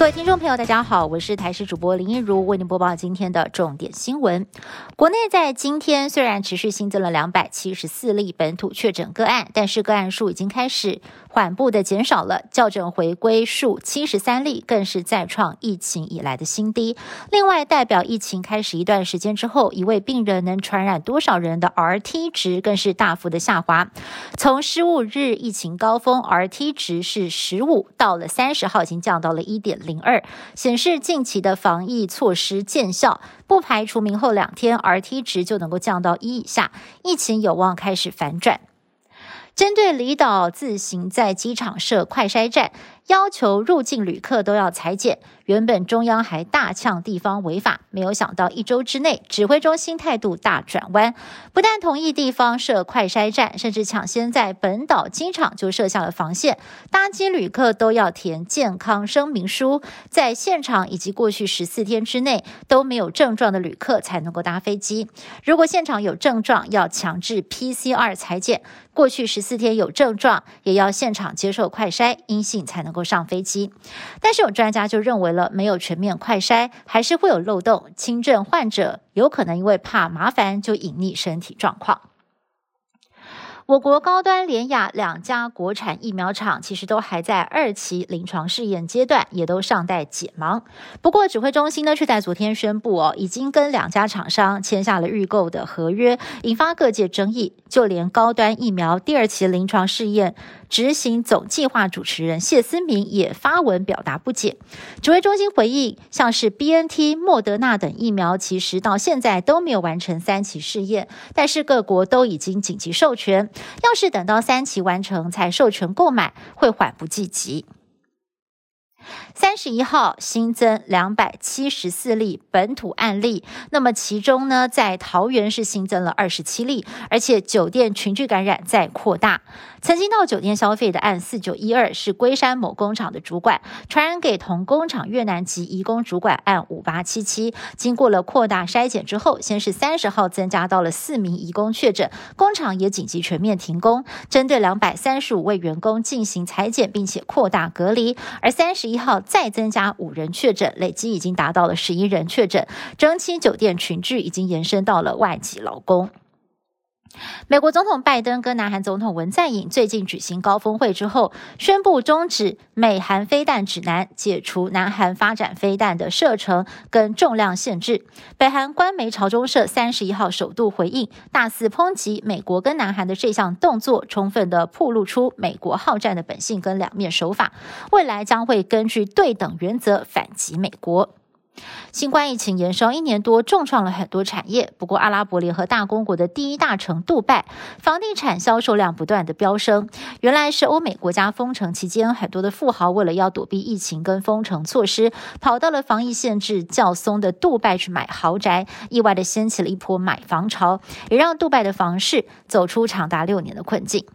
各位听众朋友，大家好，我是台视主播林一如，为您播报今天的重点新闻。国内在今天虽然持续新增了两百七十四例本土确诊个案，但是个案数已经开始缓步的减少了，校正回归数七十三例，更是再创疫情以来的新低。另外，代表疫情开始一段时间之后，一位病人能传染多少人的 RT 值更是大幅的下滑，从十五日疫情高峰 RT 值是十五，到了三十号已经降到了一点。零二显示近期的防疫措施见效，不排除明后两天 RT 值就能够降到一以下，疫情有望开始反转。针对离岛自行在机场设快筛站。要求入境旅客都要裁剪。原本中央还大呛地方违法，没有想到一周之内，指挥中心态度大转弯，不但同意地方设快筛站，甚至抢先在本岛机场就设下了防线，搭机旅客都要填健康声明书，在现场以及过去十四天之内都没有症状的旅客才能够搭飞机。如果现场有症状，要强制 PCR 裁剪；过去十四天有症状，也要现场接受快筛，阴性才能能够。上飞机，但是有专家就认为了，没有全面快筛，还是会有漏洞。轻症患者有可能因为怕麻烦，就隐匿身体状况。我国高端联雅两家国产疫苗厂其实都还在二期临床试验阶段，也都尚待解盲。不过指挥中心呢，却在昨天宣布哦，已经跟两家厂商签下了预购的合约，引发各界争议。就连高端疫苗第二期临床试验执行总计划主持人谢思明也发文表达不解。指挥中心回应，像是 B N T、莫德纳等疫苗，其实到现在都没有完成三期试验，但是各国都已经紧急授权。要是等到三期完成才授权购买，会缓不济急。三十一号新增两百七十四例本土案例，那么其中呢，在桃园是新增了二十七例，而且酒店群聚感染在扩大。曾经到酒店消费的案四九一二是龟山某工厂的主管传染给同工厂越南籍移工主管案五八七七，经过了扩大筛检之后，先是三十号增加到了四名移工确诊，工厂也紧急全面停工，针对两百三十五位员工进行裁剪，并且扩大隔离，而三十一号。再增加五人确诊，累计已经达到了十一人确诊。整体酒店群聚已经延伸到了外籍劳工。美国总统拜登跟南韩总统文在寅最近举行高峰会之后，宣布终止美韩飞弹指南，解除南韩发展飞弹的射程跟重量限制。北韩官媒朝中社三十一号首度回应，大肆抨击美国跟南韩的这项动作，充分的暴露出美国好战的本性跟两面手法，未来将会根据对等原则反击美国。新冠疫情延烧一年多，重创了很多产业。不过，阿拉伯联合大公国的第一大城杜拜，房地产销售量不断的飙升。原来是欧美国家封城期间，很多的富豪为了要躲避疫情跟封城措施，跑到了防疫限制较松的杜拜去买豪宅，意外的掀起了一波买房潮，也让杜拜的房市走出长达六年的困境。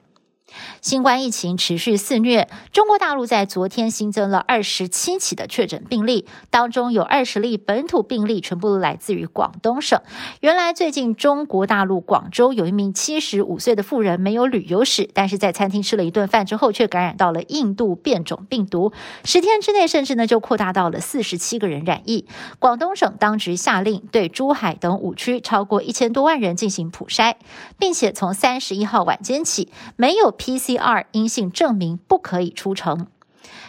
新冠疫情持续肆虐，中国大陆在昨天新增了二十七起的确诊病例，当中有二十例本土病例，全部来自于广东省。原来最近中国大陆广州有一名七十五岁的妇人没有旅游史，但是在餐厅吃了一顿饭之后，却感染到了印度变种病毒，十天之内甚至呢就扩大到了四十七个人染疫。广东省当局下令对珠海等五区超过一千多万人进行普筛，并且从三十一号晚间起没有。PCR 阴性证明不可以出城。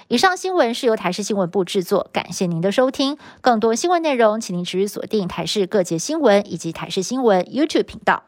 以上新闻是由台视新闻部制作，感谢您的收听。更多新闻内容，请您持续锁定台视各界新闻以及台视新闻 YouTube 频道。